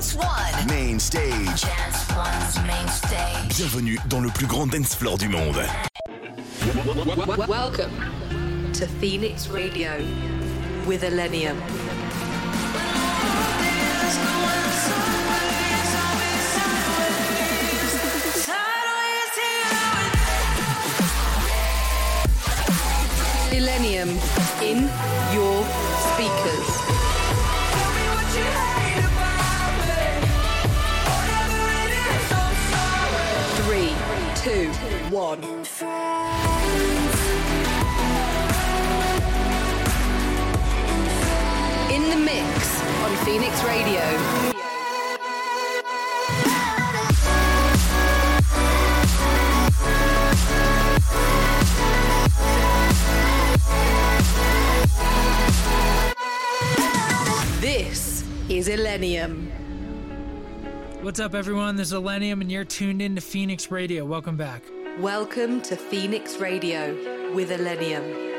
Dance Main stage. Bienvenue dans le plus grand dance floor du monde. Welcome to Phoenix Radio with Elenium. Millennium in your speakers. one. In the mix on Phoenix Radio. This is Illenium. What's up, everyone? This is Illenium, and you're tuned in to Phoenix Radio. Welcome back. Welcome to Phoenix Radio with Illenium.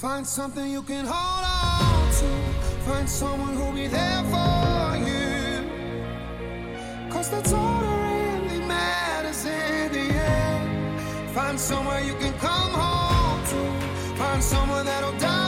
Find something you can hold on to. Find someone who'll be there for you. Cause that's all that really matters in the end. Find somewhere you can come home to. Find someone that'll die.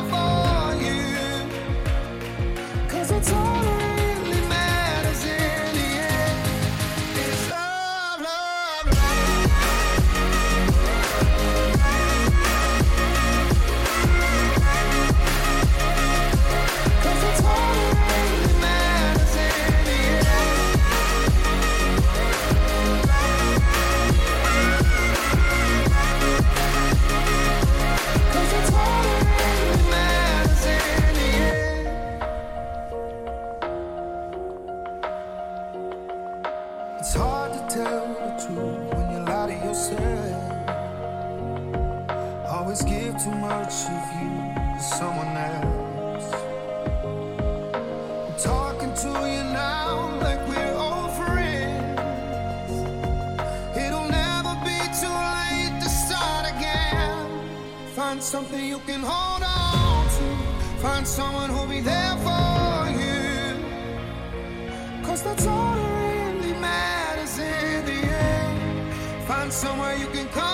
someone who'll be there for you. Cause that's all that really matters in the end. Find somewhere you can come.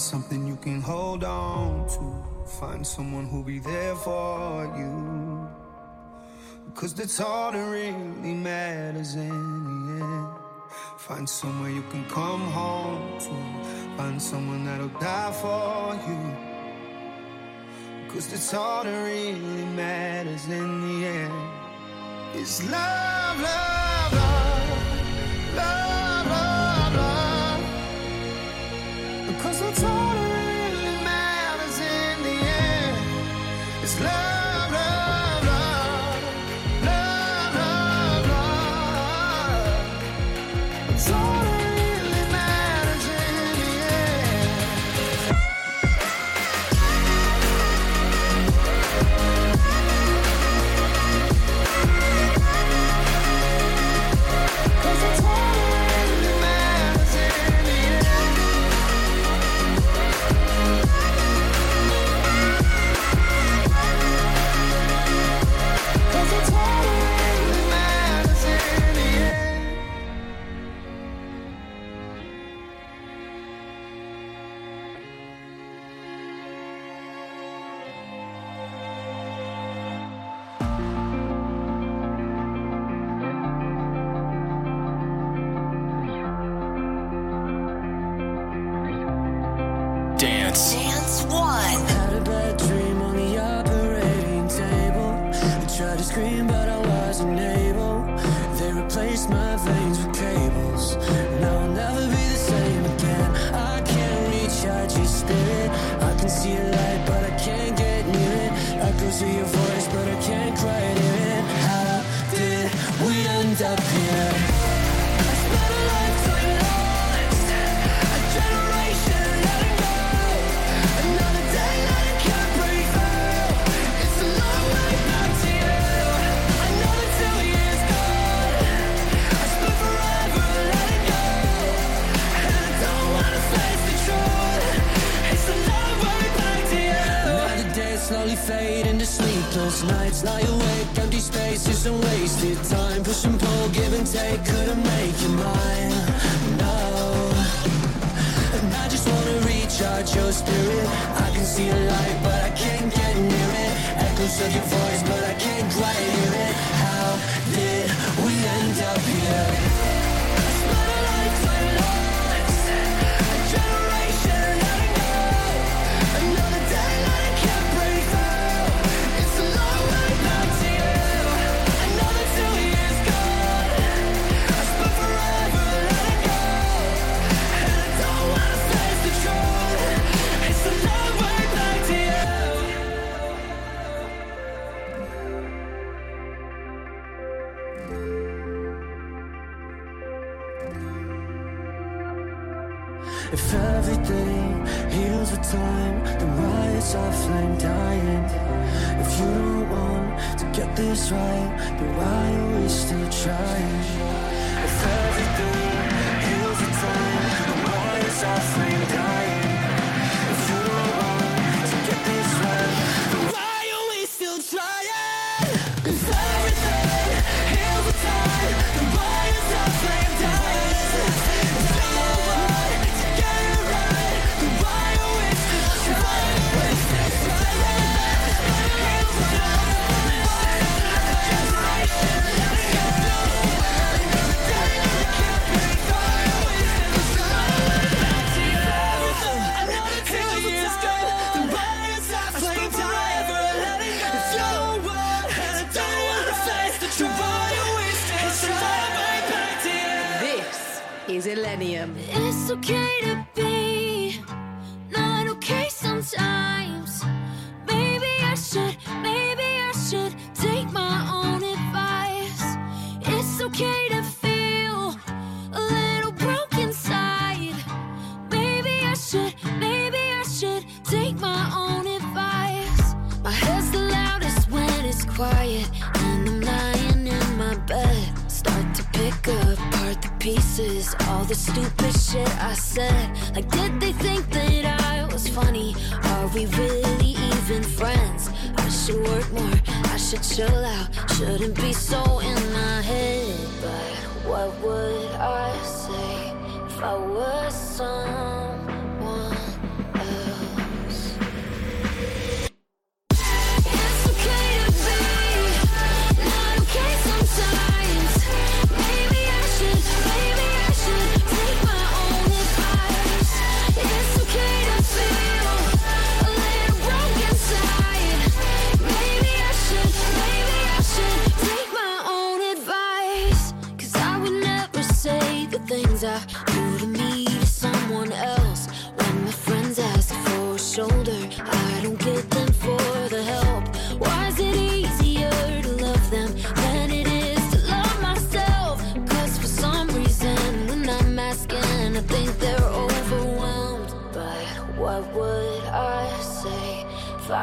Find something you can hold on to. Find someone who'll be there for you. Cause that's all that really matters in the end. Find somewhere you can come home to. Find someone that'll die for you. Cause that's all that really matters in the end. It's love, love.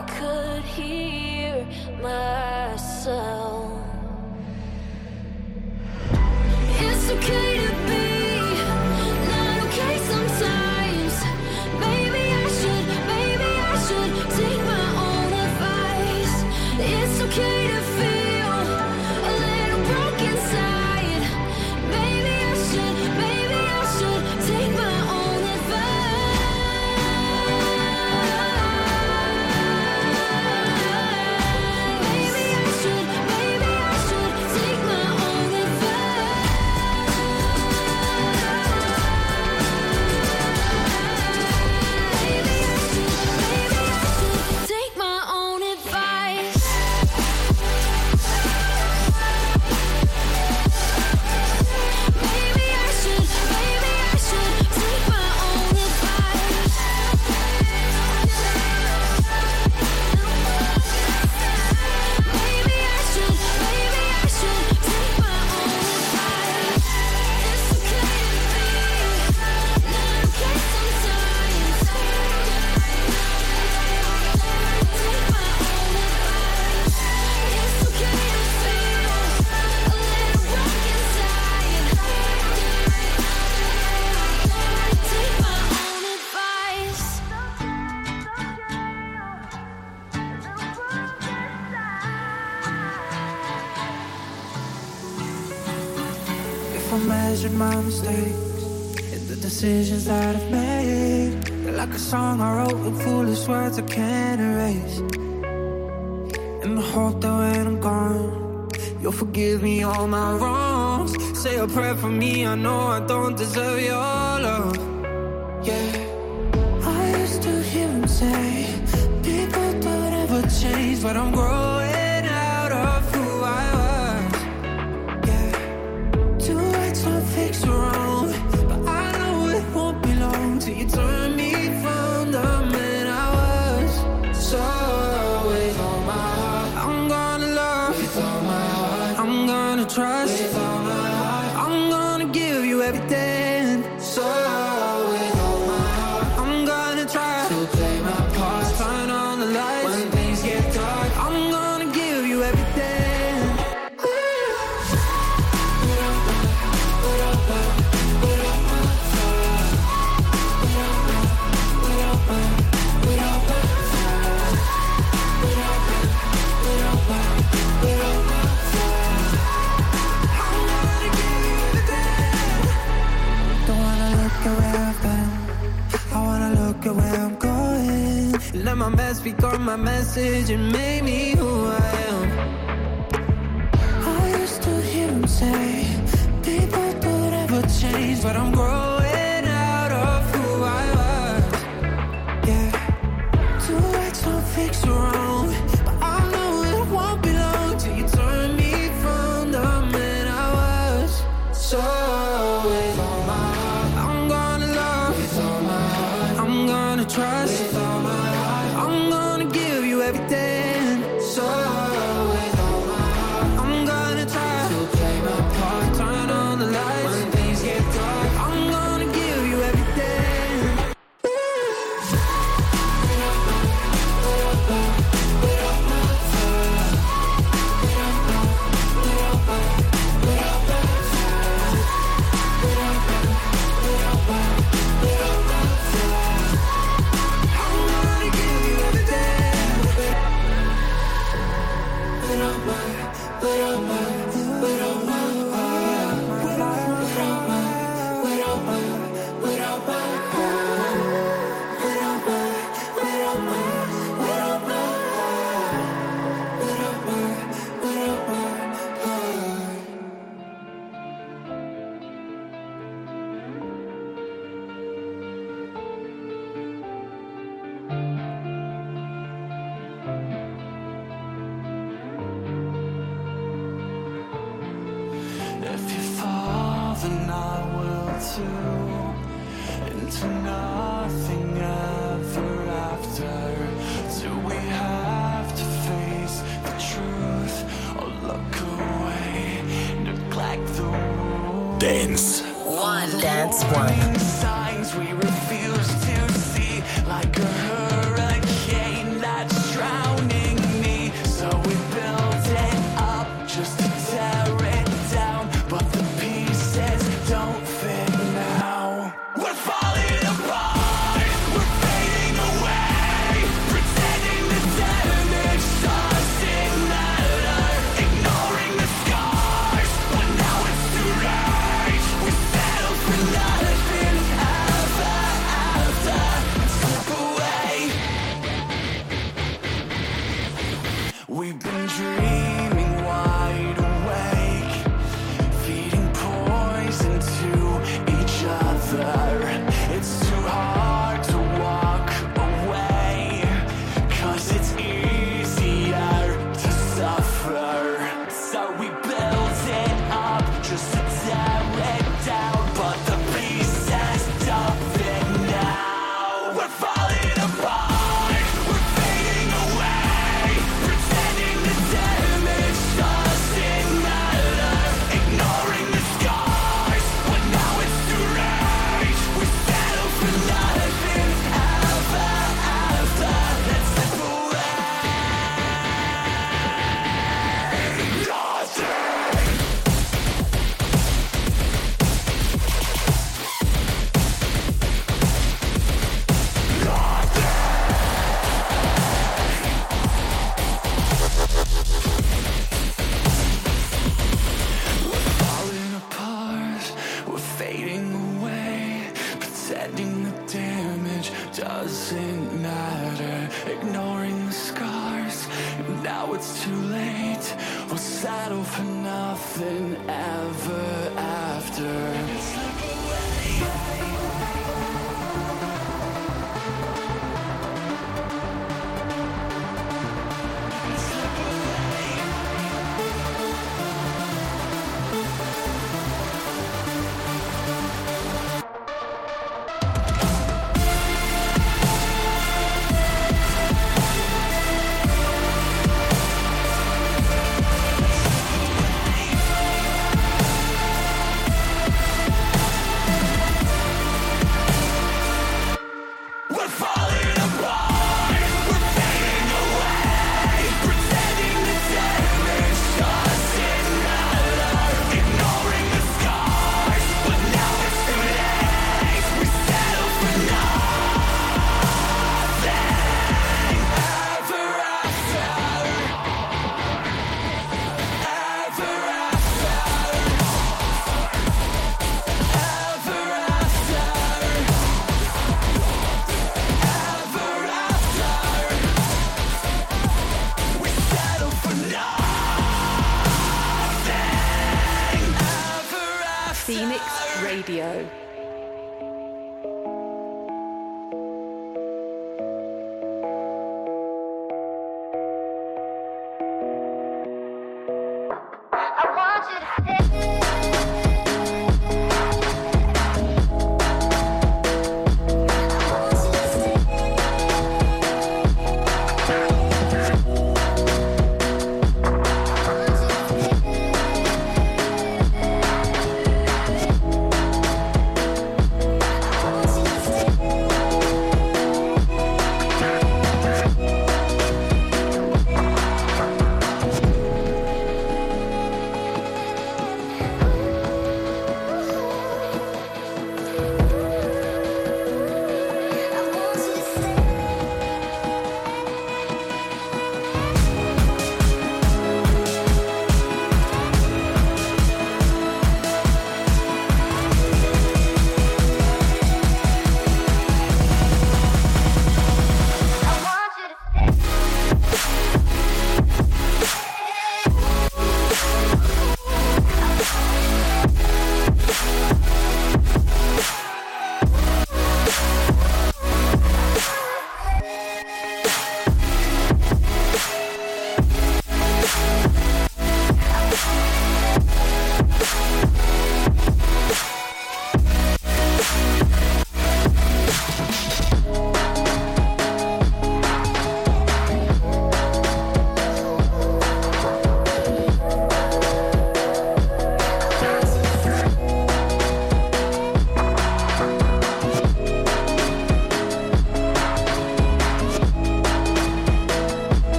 I could hear myself? song I wrote with foolish words I can't erase. And I hope that when I'm gone, you'll forgive me all my wrongs. Say a prayer for me, I know I don't deserve your love. Yeah. I used to hear him say, People don't ever change, but I'm growing. They speak on my message and made me who I am. I used to hear him say, people don't ever change, but I'm growing.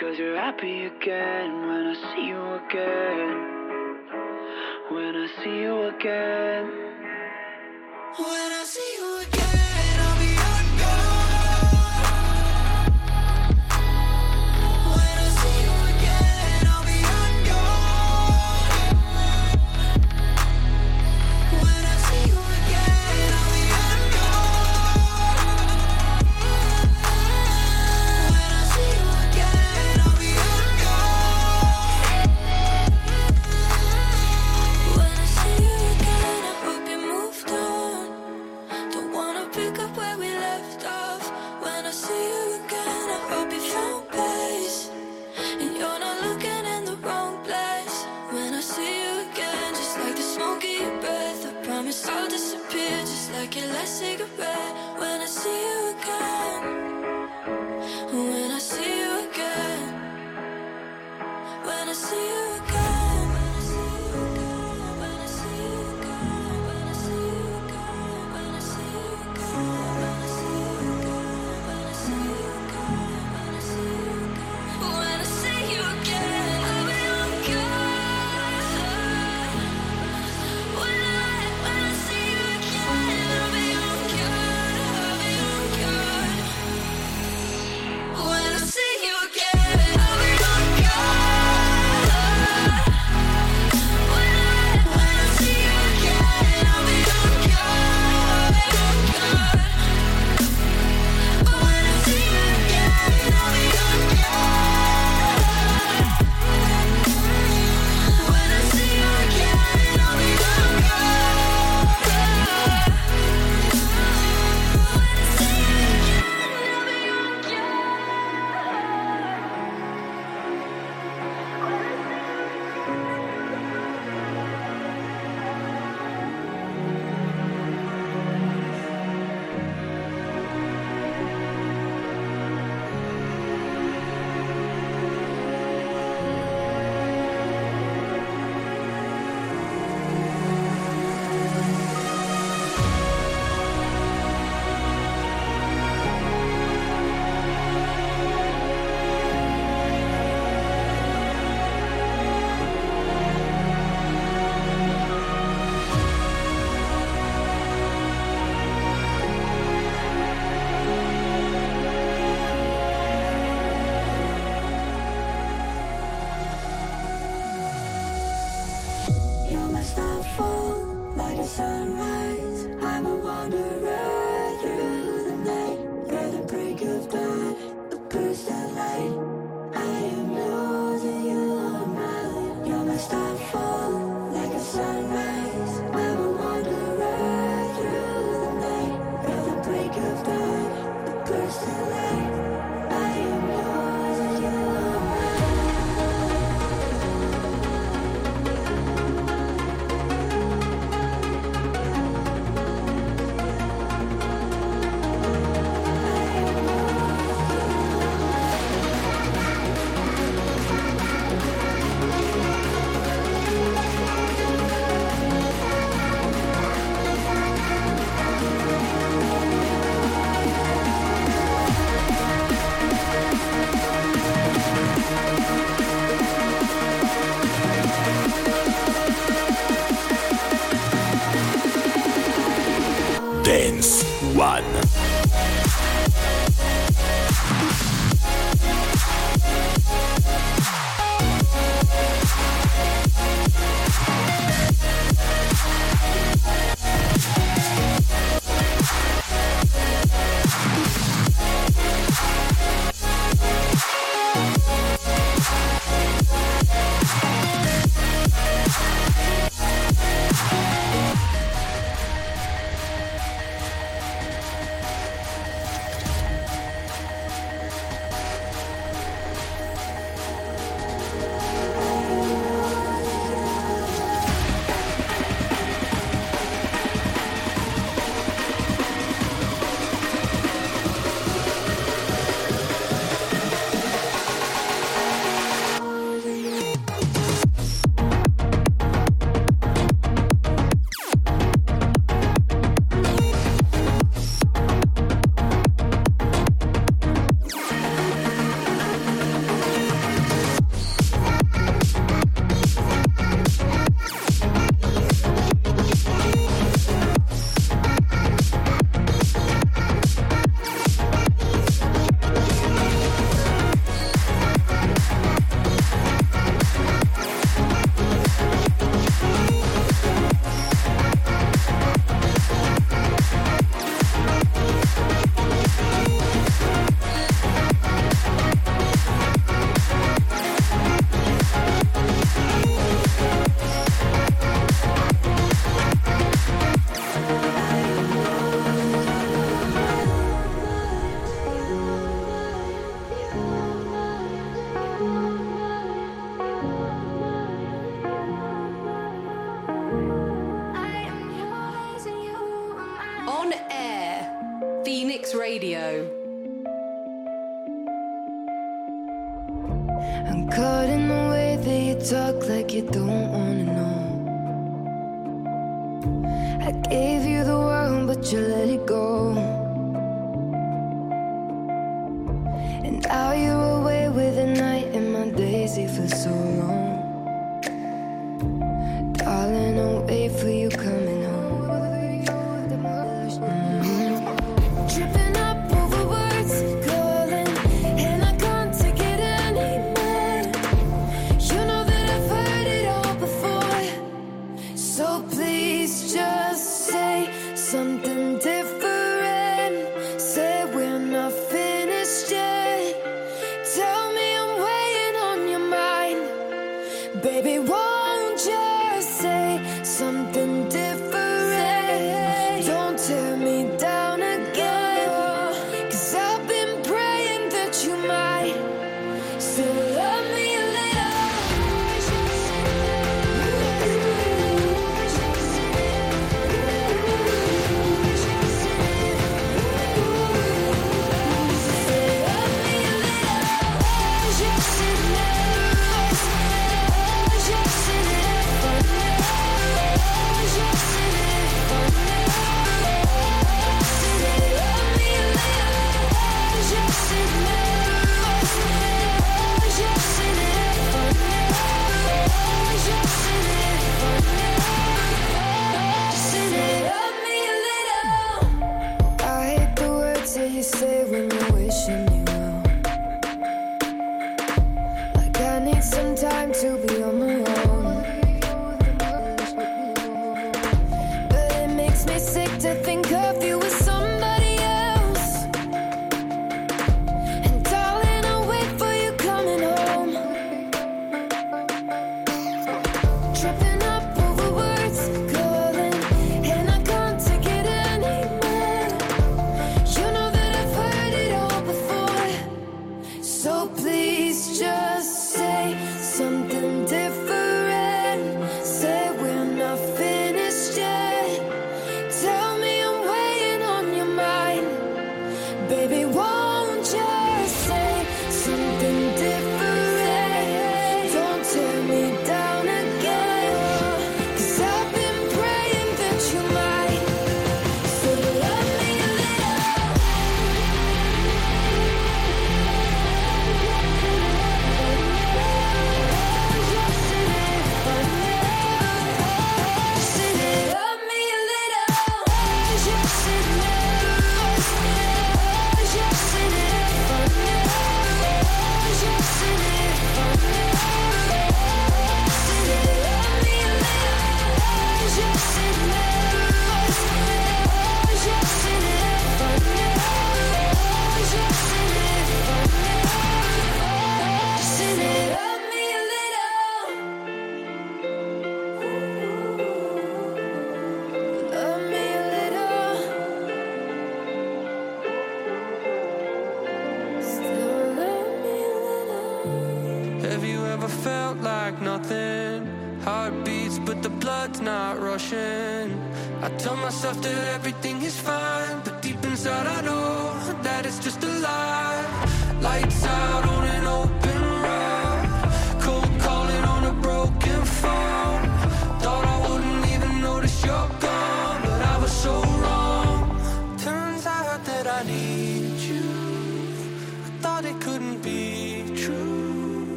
Cause you're happy again when I see you again. When I see you again. When I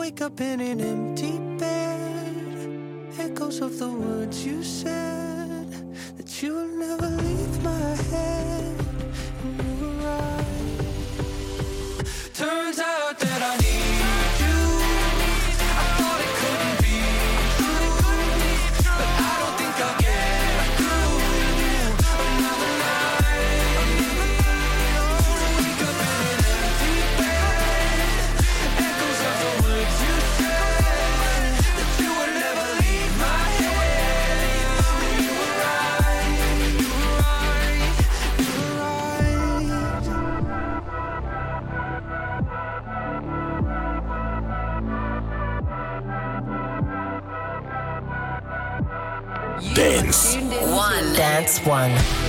Wake up in an empty bed. Echoes of the words you said that you will never leave my head. Dance One.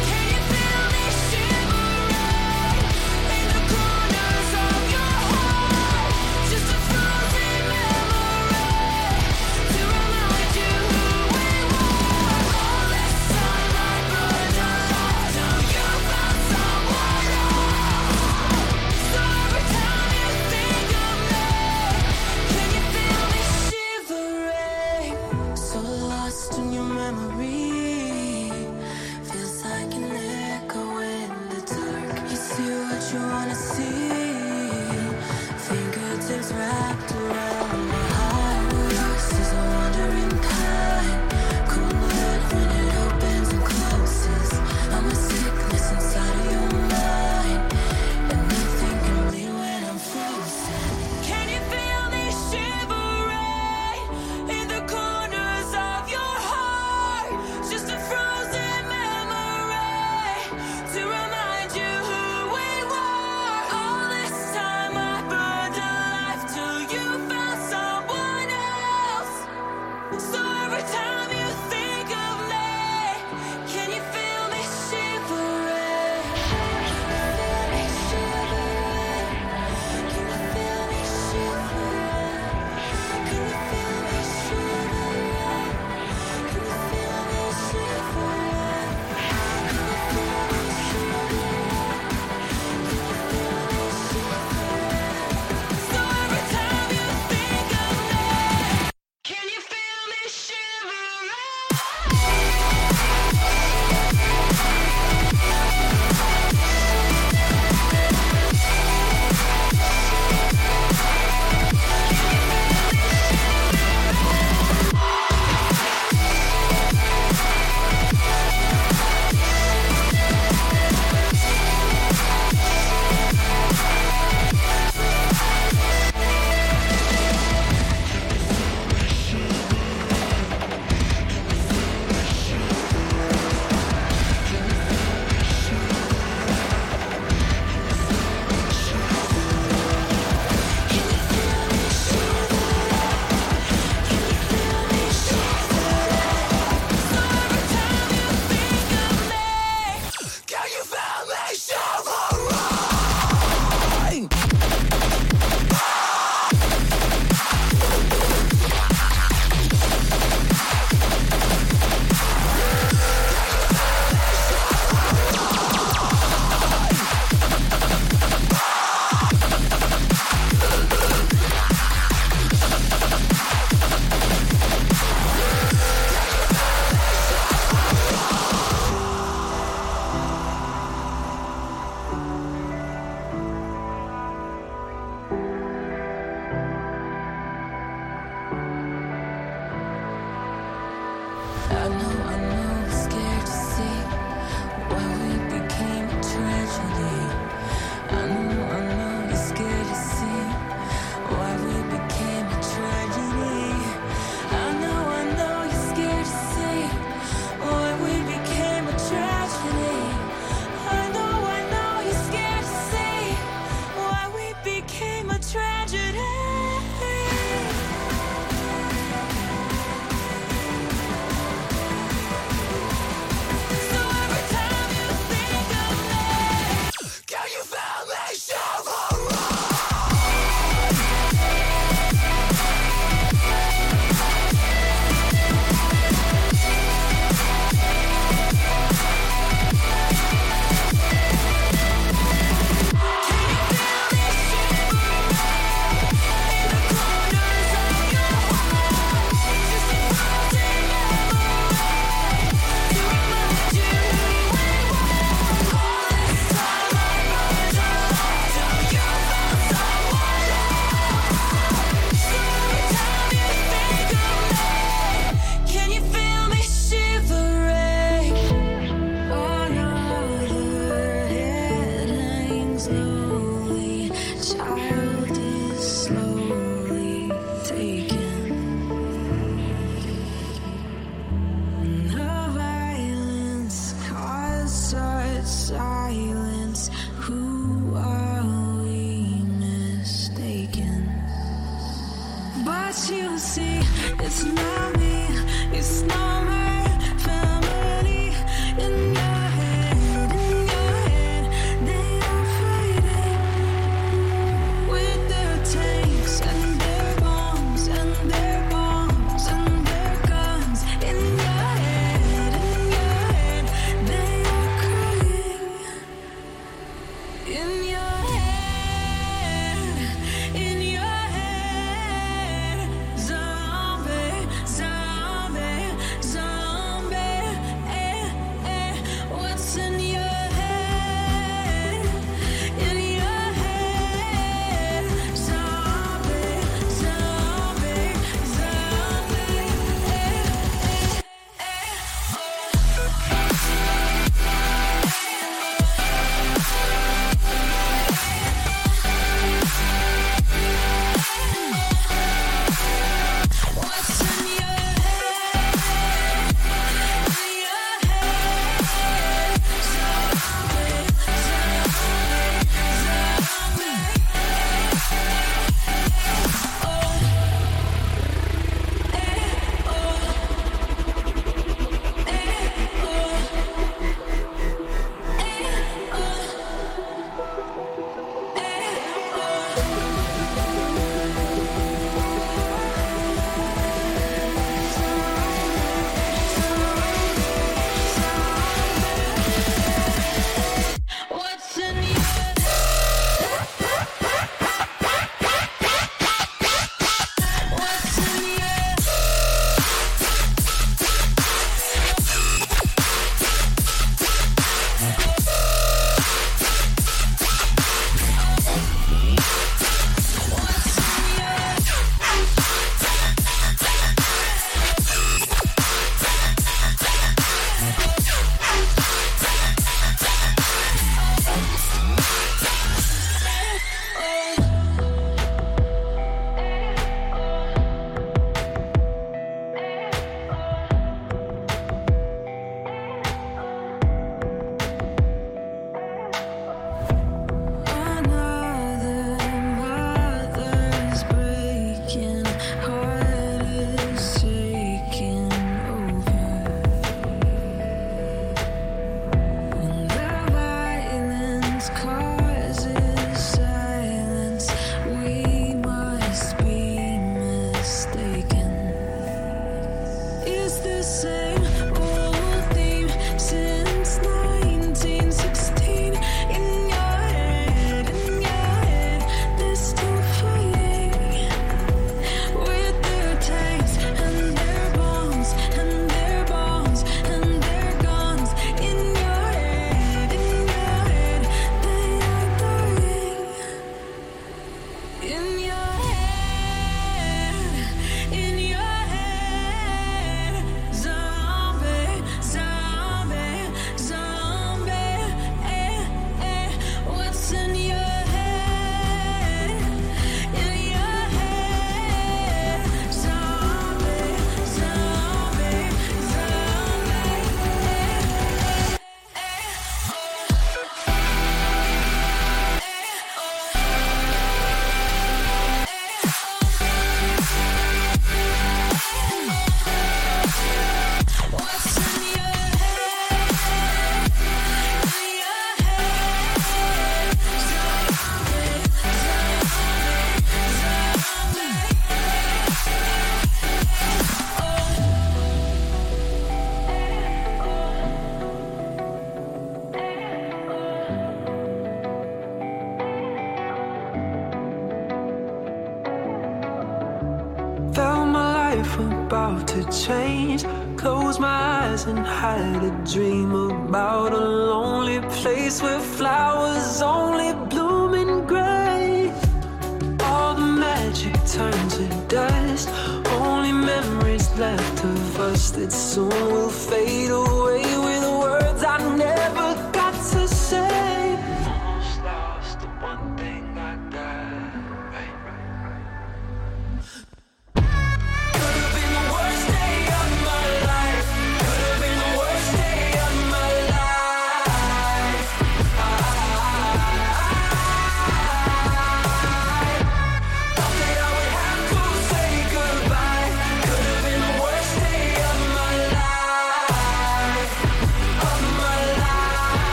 you see, it's not me, it's not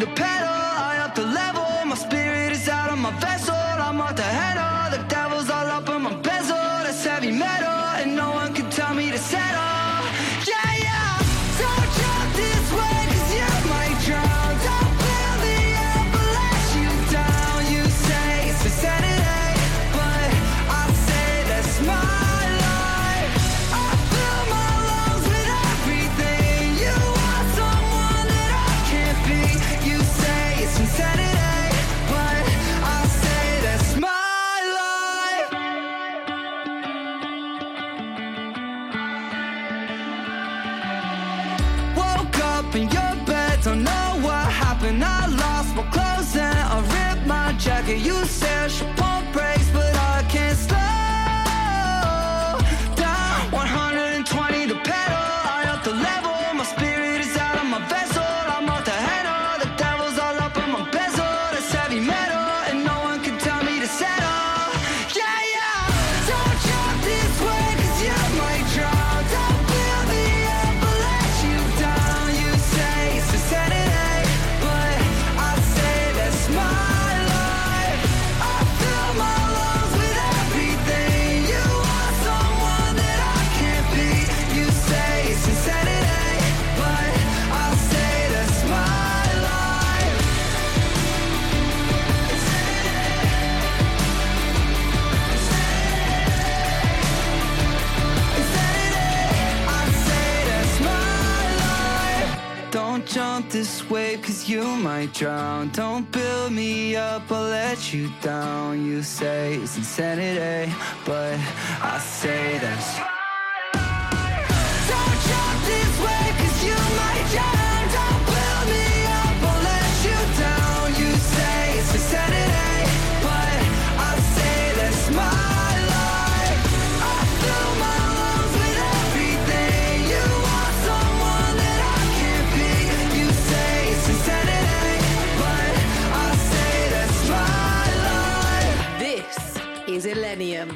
the past. wave cause you might drown. Don't build me up, I'll let you down. You say it's insanity, but I say that's Illenium.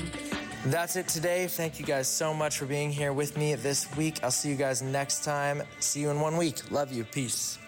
That's it today. Thank you guys so much for being here with me this week. I'll see you guys next time. See you in one week. Love you. Peace.